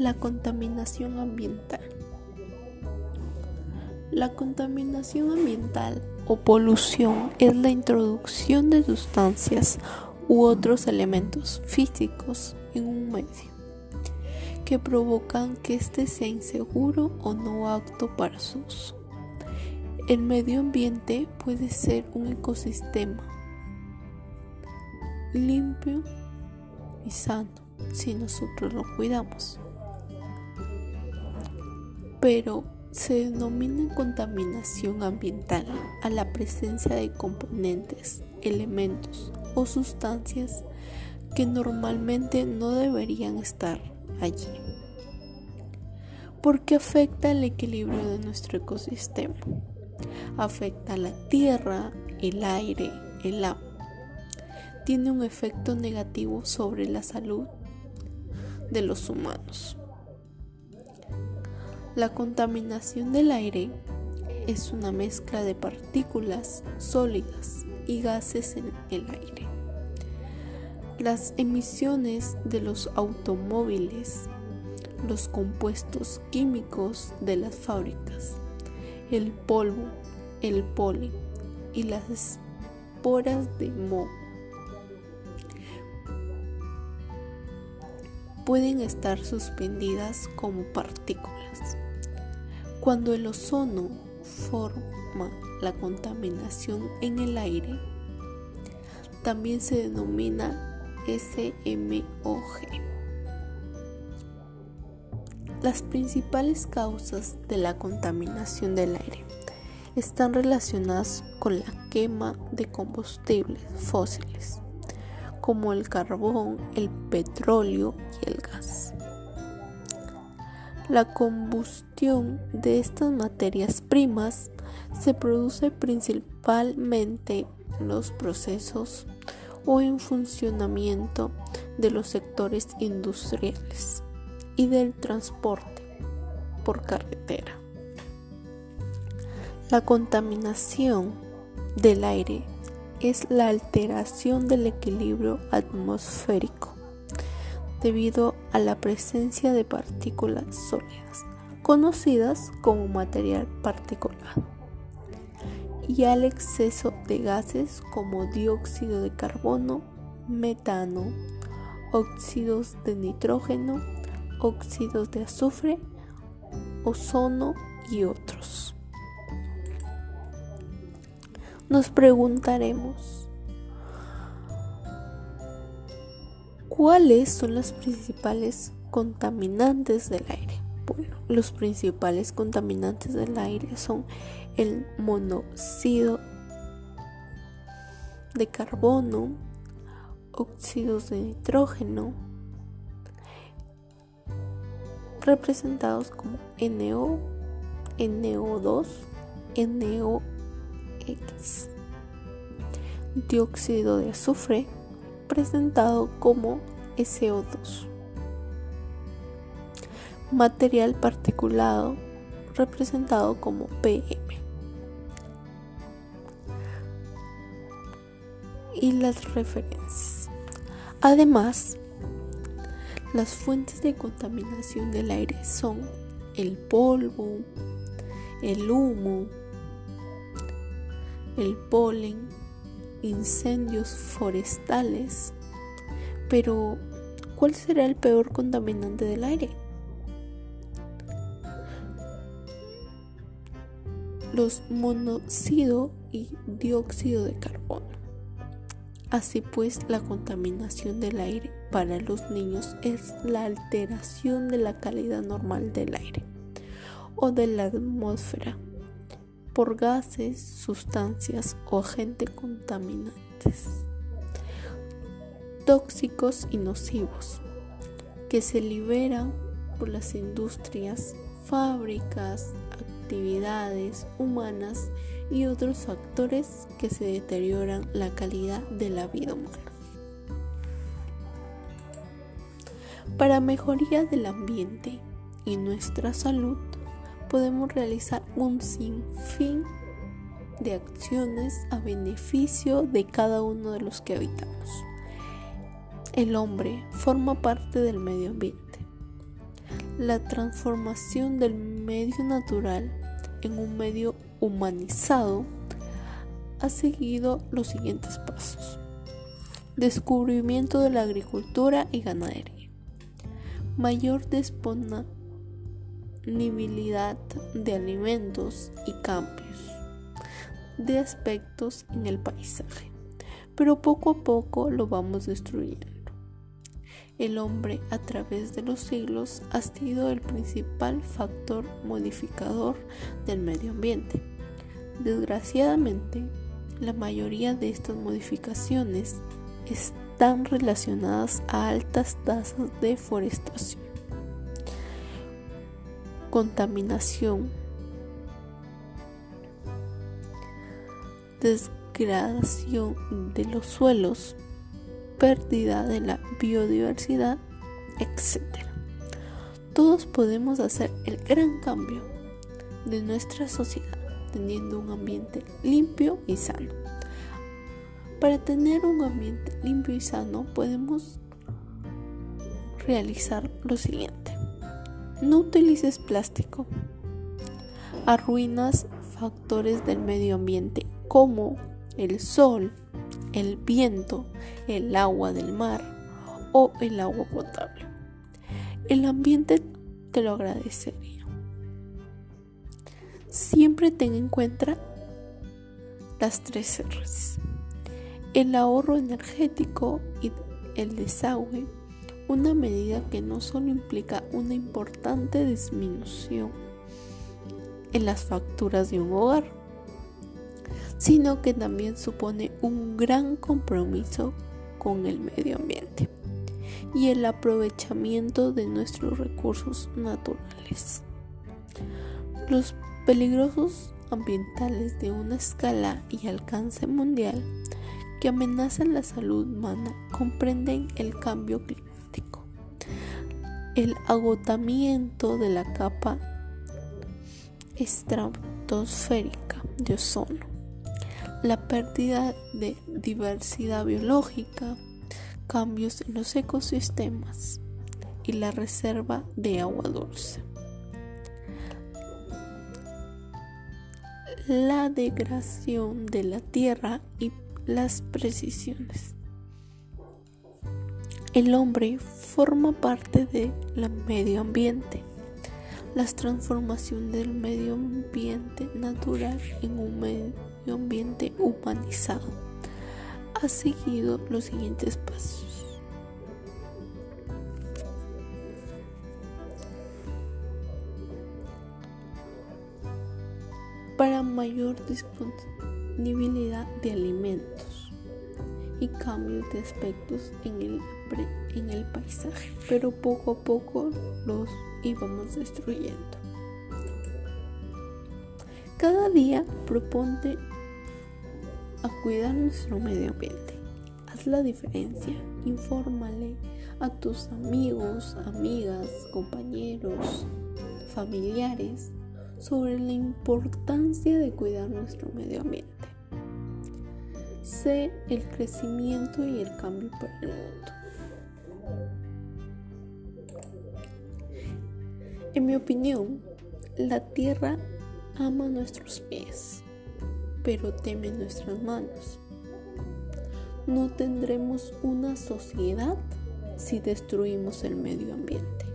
La contaminación ambiental. La contaminación ambiental o polución es la introducción de sustancias u otros elementos físicos en un medio que provocan que éste sea inseguro o no apto para su uso. El medio ambiente puede ser un ecosistema limpio y sano si nosotros lo cuidamos. Pero se denomina contaminación ambiental a la presencia de componentes, elementos o sustancias que normalmente no deberían estar allí, porque afecta el equilibrio de nuestro ecosistema, afecta la tierra, el aire, el agua, tiene un efecto negativo sobre la salud de los humanos. La contaminación del aire es una mezcla de partículas sólidas y gases en el aire. Las emisiones de los automóviles, los compuestos químicos de las fábricas, el polvo, el polen y las esporas de moho pueden estar suspendidas como partículas. Cuando el ozono forma la contaminación en el aire, también se denomina SMOG. Las principales causas de la contaminación del aire están relacionadas con la quema de combustibles fósiles como el carbón, el petróleo y el gas. La combustión de estas materias primas se produce principalmente en los procesos o en funcionamiento de los sectores industriales y del transporte por carretera. La contaminación del aire es la alteración del equilibrio atmosférico debido a la presencia de partículas sólidas, conocidas como material particulado, y al exceso de gases como dióxido de carbono, metano, óxidos de nitrógeno, óxidos de azufre, ozono y otros. Nos preguntaremos, ¿cuáles son los principales contaminantes del aire? Bueno, los principales contaminantes del aire son el monóxido de carbono, óxidos de nitrógeno, representados como NO, NO2, NO Dióxido de azufre presentado como SO2. Material particulado representado como PM. Y las referencias. Además, las fuentes de contaminación del aire son el polvo, el humo, el polen, incendios forestales. Pero, ¿cuál será el peor contaminante del aire? Los monóxido y dióxido de carbono. Así pues, la contaminación del aire para los niños es la alteración de la calidad normal del aire o de la atmósfera por gases, sustancias o agentes contaminantes tóxicos y nocivos que se liberan por las industrias, fábricas, actividades humanas y otros factores que se deterioran la calidad de la vida humana. Para mejoría del ambiente y nuestra salud, podemos realizar un sinfín de acciones a beneficio de cada uno de los que habitamos. El hombre forma parte del medio ambiente. La transformación del medio natural en un medio humanizado ha seguido los siguientes pasos. Descubrimiento de la agricultura y ganadería. Mayor disponibilidad de alimentos y cambios de aspectos en el paisaje. Pero poco a poco lo vamos destruyendo. El hombre a través de los siglos ha sido el principal factor modificador del medio ambiente. Desgraciadamente, la mayoría de estas modificaciones están relacionadas a altas tasas de deforestación, contaminación, degradación de los suelos, pérdida de la biodiversidad, etc. Todos podemos hacer el gran cambio de nuestra sociedad teniendo un ambiente limpio y sano. Para tener un ambiente limpio y sano podemos realizar lo siguiente. No utilices plástico. Arruinas factores del medio ambiente como el sol, el viento, el agua del mar o el agua potable. El ambiente te lo agradecería. Siempre ten en cuenta las tres R's. El ahorro energético y el desagüe, una medida que no solo implica una importante disminución en las facturas de un hogar, sino que también supone un gran compromiso con el medio ambiente y el aprovechamiento de nuestros recursos naturales. Los peligrosos ambientales de una escala y alcance mundial que amenazan la salud humana comprenden el cambio climático, el agotamiento de la capa estratosférica de ozono, la pérdida de diversidad biológica, cambios en los ecosistemas y la reserva de agua dulce. la degradación de la tierra y las precisiones. El hombre forma parte del medio ambiente. La transformación del medio ambiente natural en un medio ambiente humanizado ha seguido los siguientes pasos. para mayor disponibilidad de alimentos y cambios de aspectos en el, en el paisaje, pero poco a poco los íbamos destruyendo. Cada día proponte a cuidar nuestro medio ambiente. Haz la diferencia, infórmale a tus amigos, amigas, compañeros, familiares sobre la importancia de cuidar nuestro medio ambiente. Sé el crecimiento y el cambio para el mundo. En mi opinión, la tierra ama nuestros pies, pero teme nuestras manos. No tendremos una sociedad si destruimos el medio ambiente.